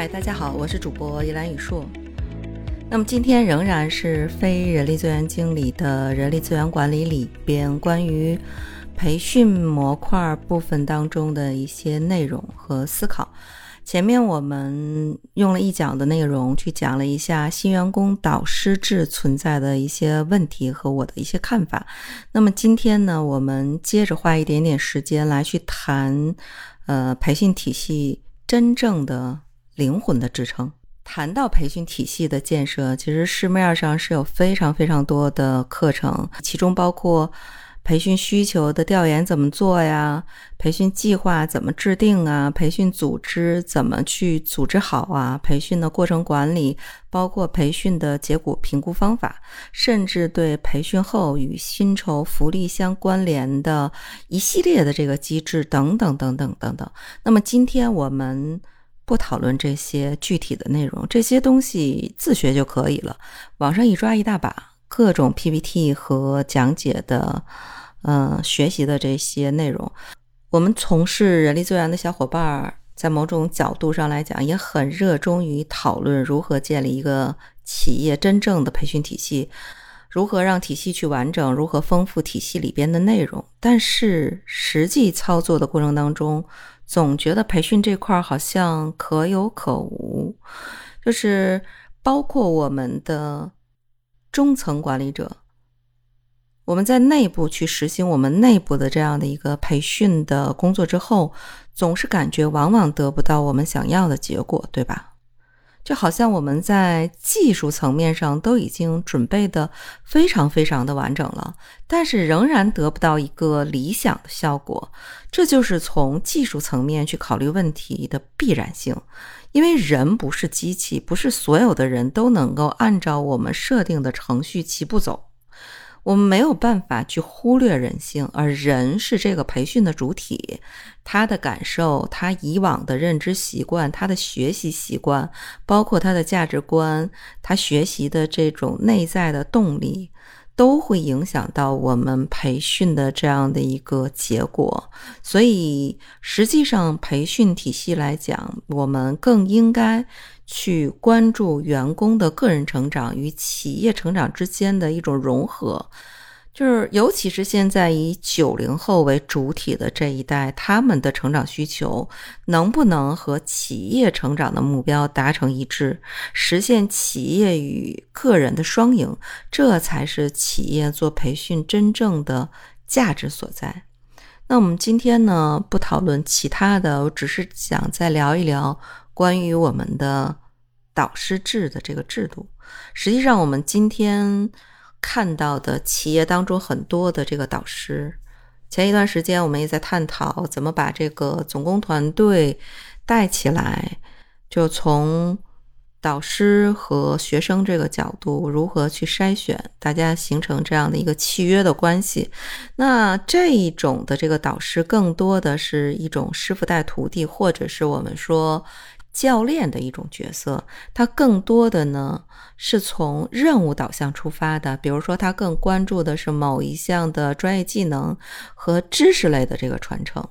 嗨，大家好，我是主播依兰雨硕。那么今天仍然是非人力资源经理的人力资源管理里边关于培训模块部分当中的一些内容和思考。前面我们用了一讲的内容去讲了一下新员工导师制存在的一些问题和我的一些看法。那么今天呢，我们接着花一点点时间来去谈，呃，培训体系真正的灵魂的支撑。谈到培训体系的建设，其实市面上是有非常非常多的课程，其中包括。培训需求的调研怎么做呀？培训计划怎么制定啊？培训组织怎么去组织好啊？培训的过程管理，包括培训的结果评估方法，甚至对培训后与薪酬福利相关联的一系列的这个机制等等等等等等。那么今天我们不讨论这些具体的内容，这些东西自学就可以了，网上一抓一大把。各种 PPT 和讲解的，嗯，学习的这些内容，我们从事人力资源的小伙伴儿，在某种角度上来讲，也很热衷于讨论如何建立一个企业真正的培训体系，如何让体系去完整，如何丰富体系里边的内容。但是实际操作的过程当中，总觉得培训这块好像可有可无，就是包括我们的。中层管理者，我们在内部去实行我们内部的这样的一个培训的工作之后，总是感觉往往得不到我们想要的结果，对吧？就好像我们在技术层面上都已经准备的非常非常的完整了，但是仍然得不到一个理想的效果。这就是从技术层面去考虑问题的必然性。因为人不是机器，不是所有的人都能够按照我们设定的程序齐步走。我们没有办法去忽略人性，而人是这个培训的主体，他的感受、他以往的认知习惯、他的学习习惯，包括他的价值观、他学习的这种内在的动力。都会影响到我们培训的这样的一个结果，所以实际上培训体系来讲，我们更应该去关注员工的个人成长与企业成长之间的一种融合。就是，尤其是现在以九零后为主体的这一代，他们的成长需求能不能和企业成长的目标达成一致，实现企业与个人的双赢，这才是企业做培训真正的价值所在。那我们今天呢，不讨论其他的，我只是想再聊一聊关于我们的导师制的这个制度。实际上，我们今天。看到的企业当中很多的这个导师，前一段时间我们也在探讨怎么把这个总工团队带起来，就从导师和学生这个角度如何去筛选，大家形成这样的一个契约的关系。那这一种的这个导师，更多的是一种师傅带徒弟，或者是我们说。教练的一种角色，他更多的呢是从任务导向出发的。比如说，他更关注的是某一项的专业技能和知识类的这个传承。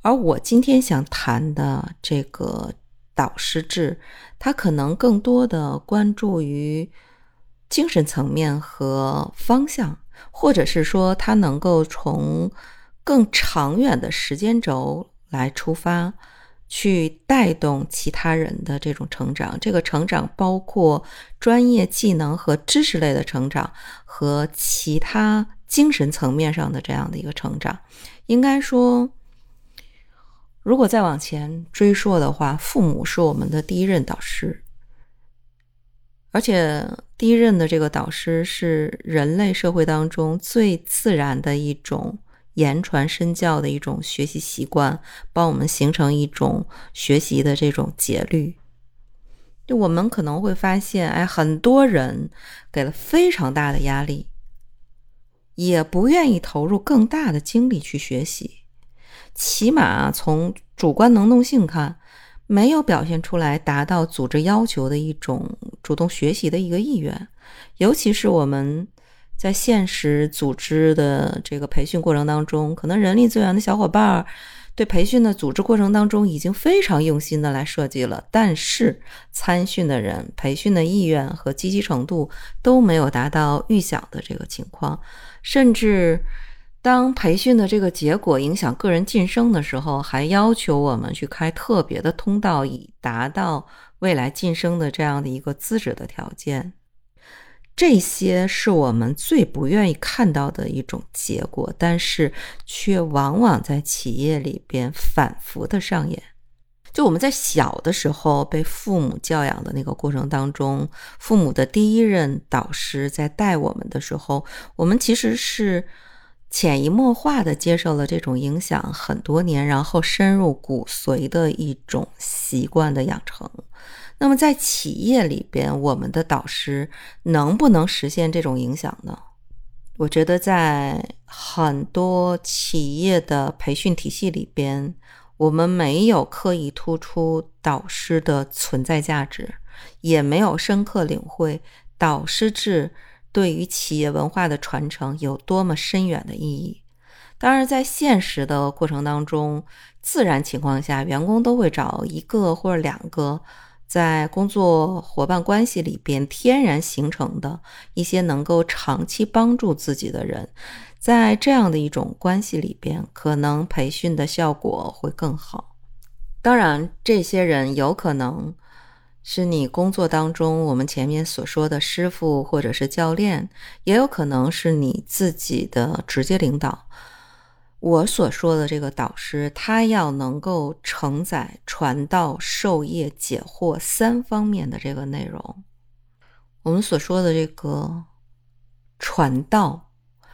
而我今天想谈的这个导师制，他可能更多的关注于精神层面和方向，或者是说，他能够从更长远的时间轴来出发。去带动其他人的这种成长，这个成长包括专业技能和知识类的成长，和其他精神层面上的这样的一个成长。应该说，如果再往前追溯的话，父母是我们的第一任导师，而且第一任的这个导师是人类社会当中最自然的一种。言传身教的一种学习习惯，帮我们形成一种学习的这种节律。就我们可能会发现，哎，很多人给了非常大的压力，也不愿意投入更大的精力去学习。起码从主观能动性看，没有表现出来达到组织要求的一种主动学习的一个意愿，尤其是我们。在现实组织的这个培训过程当中，可能人力资源的小伙伴儿对培训的组织过程当中已经非常用心的来设计了，但是参训的人培训的意愿和积极程度都没有达到预想的这个情况，甚至当培训的这个结果影响个人晋升的时候，还要求我们去开特别的通道，以达到未来晋升的这样的一个资质的条件。这些是我们最不愿意看到的一种结果，但是却往往在企业里边反复的上演。就我们在小的时候被父母教养的那个过程当中，父母的第一任导师在带我们的时候，我们其实是潜移默化的接受了这种影响很多年，然后深入骨髓的一种习惯的养成。那么在企业里边，我们的导师能不能实现这种影响呢？我觉得在很多企业的培训体系里边，我们没有刻意突出导师的存在价值，也没有深刻领会导师制对于企业文化的传承有多么深远的意义。当然，在现实的过程当中，自然情况下，员工都会找一个或者两个。在工作伙伴关系里边，天然形成的一些能够长期帮助自己的人，在这样的一种关系里边，可能培训的效果会更好。当然，这些人有可能是你工作当中我们前面所说的师傅或者是教练，也有可能是你自己的直接领导。我所说的这个导师，他要能够承载传道授业解惑三方面的这个内容。我们所说的这个传道，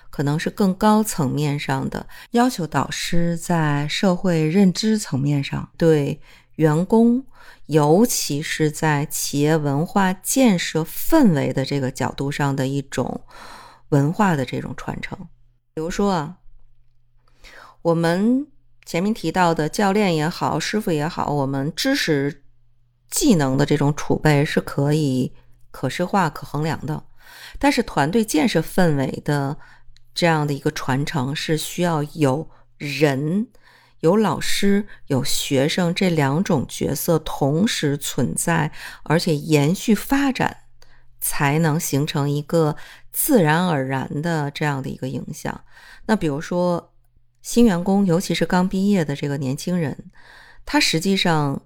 可能是更高层面上的要求，导师在社会认知层面上，对员工，尤其是在企业文化建设氛围的这个角度上的一种文化的这种传承。比如说啊。我们前面提到的教练也好，师傅也好，我们知识技能的这种储备是可以可视化、可衡量的。但是团队建设氛围的这样的一个传承，是需要有人、有老师、有学生这两种角色同时存在，而且延续发展，才能形成一个自然而然的这样的一个影响。那比如说。新员工，尤其是刚毕业的这个年轻人，他实际上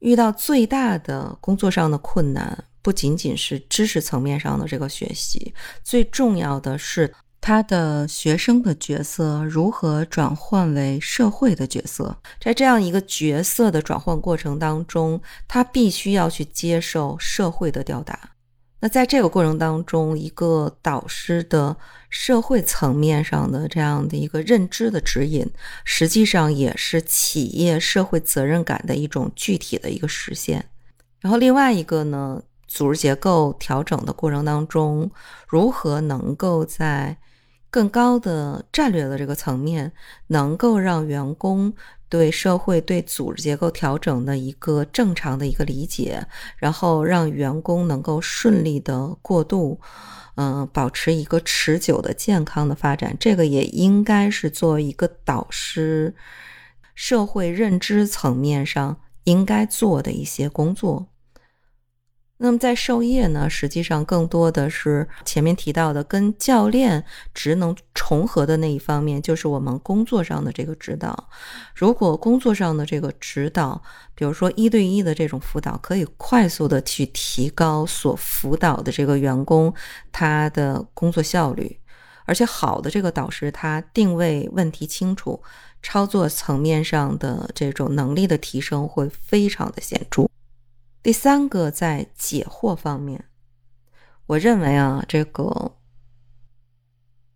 遇到最大的工作上的困难，不仅仅是知识层面上的这个学习，最重要的是他的学生的角色如何转换为社会的角色。在这样一个角色的转换过程当中，他必须要去接受社会的吊打。那在这个过程当中，一个导师的社会层面上的这样的一个认知的指引，实际上也是企业社会责任感的一种具体的一个实现。然后另外一个呢，组织结构调整的过程当中，如何能够在更高的战略的这个层面，能够让员工。对社会、对组织结构调整的一个正常的一个理解，然后让员工能够顺利的过渡，嗯，保持一个持久的健康的发展，这个也应该是作为一个导师，社会认知层面上应该做的一些工作。那么在授业呢，实际上更多的是前面提到的跟教练职能重合的那一方面，就是我们工作上的这个指导。如果工作上的这个指导，比如说一对一的这种辅导，可以快速的去提高所辅导的这个员工他的工作效率，而且好的这个导师他定位问题清楚，操作层面上的这种能力的提升会非常的显著。第三个，在解惑方面，我认为啊，这个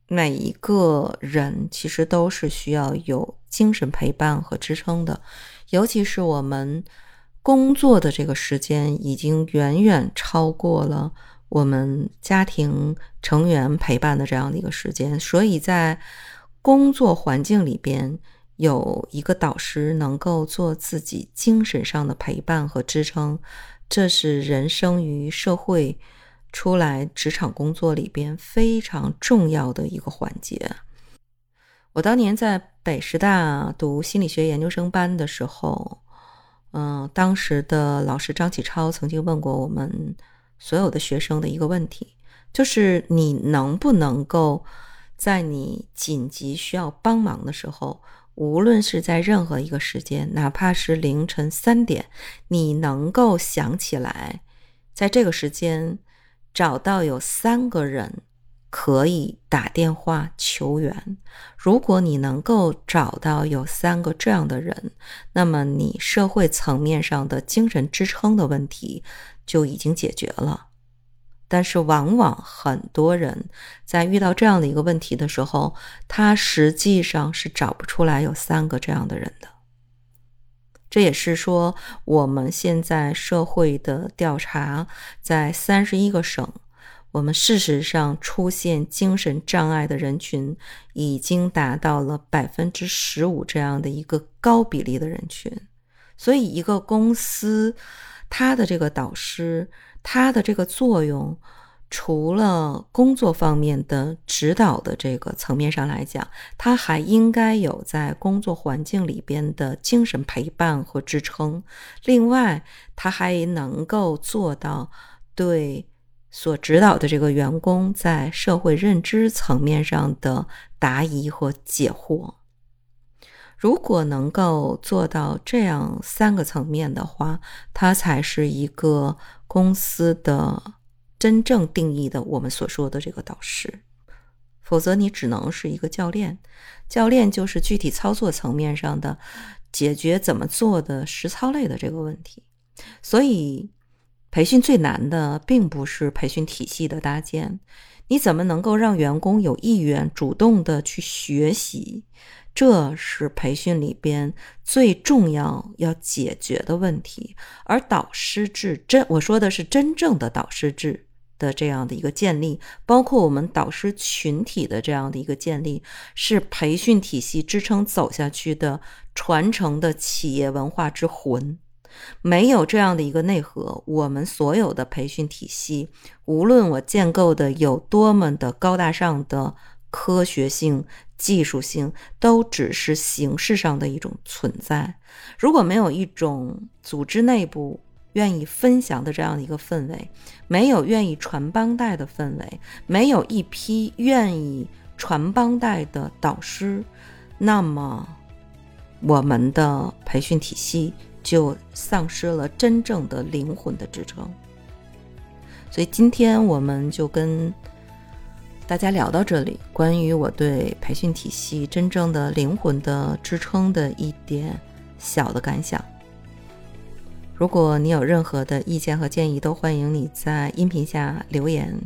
每一个人其实都是需要有精神陪伴和支撑的，尤其是我们工作的这个时间已经远远超过了我们家庭成员陪伴的这样的一个时间，所以在工作环境里边。有一个导师能够做自己精神上的陪伴和支撑，这是人生于社会、出来职场工作里边非常重要的一个环节。我当年在北师大读心理学研究生班的时候，嗯，当时的老师张启超曾经问过我们所有的学生的一个问题，就是你能不能够在你紧急需要帮忙的时候。无论是在任何一个时间，哪怕是凌晨三点，你能够想起来，在这个时间找到有三个人可以打电话求援。如果你能够找到有三个这样的人，那么你社会层面上的精神支撑的问题就已经解决了。但是，往往很多人在遇到这样的一个问题的时候，他实际上是找不出来有三个这样的人的。这也是说，我们现在社会的调查，在三十一个省，我们事实上出现精神障碍的人群已经达到了百分之十五这样的一个高比例的人群。所以，一个公司，他的这个导师。它的这个作用，除了工作方面的指导的这个层面上来讲，它还应该有在工作环境里边的精神陪伴和支撑。另外，它还能够做到对所指导的这个员工在社会认知层面上的答疑和解惑。如果能够做到这样三个层面的话，它才是一个公司的真正定义的我们所说的这个导师。否则，你只能是一个教练。教练就是具体操作层面上的解决怎么做的实操类的这个问题。所以，培训最难的并不是培训体系的搭建，你怎么能够让员工有意愿主动的去学习？这是培训里边最重要要解决的问题，而导师制真我说的是真正的导师制的这样的一个建立，包括我们导师群体的这样的一个建立，是培训体系支撑走下去的传承的企业文化之魂。没有这样的一个内核，我们所有的培训体系，无论我建构的有多么的高大上的科学性。技术性都只是形式上的一种存在。如果没有一种组织内部愿意分享的这样的一个氛围，没有愿意传帮带的氛围，没有一批愿意传帮带的导师，那么我们的培训体系就丧失了真正的灵魂的支撑。所以今天我们就跟。大家聊到这里，关于我对培训体系真正的灵魂的支撑的一点小的感想。如果你有任何的意见和建议，都欢迎你在音频下留言，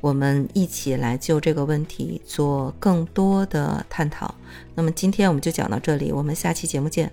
我们一起来就这个问题做更多的探讨。那么今天我们就讲到这里，我们下期节目见。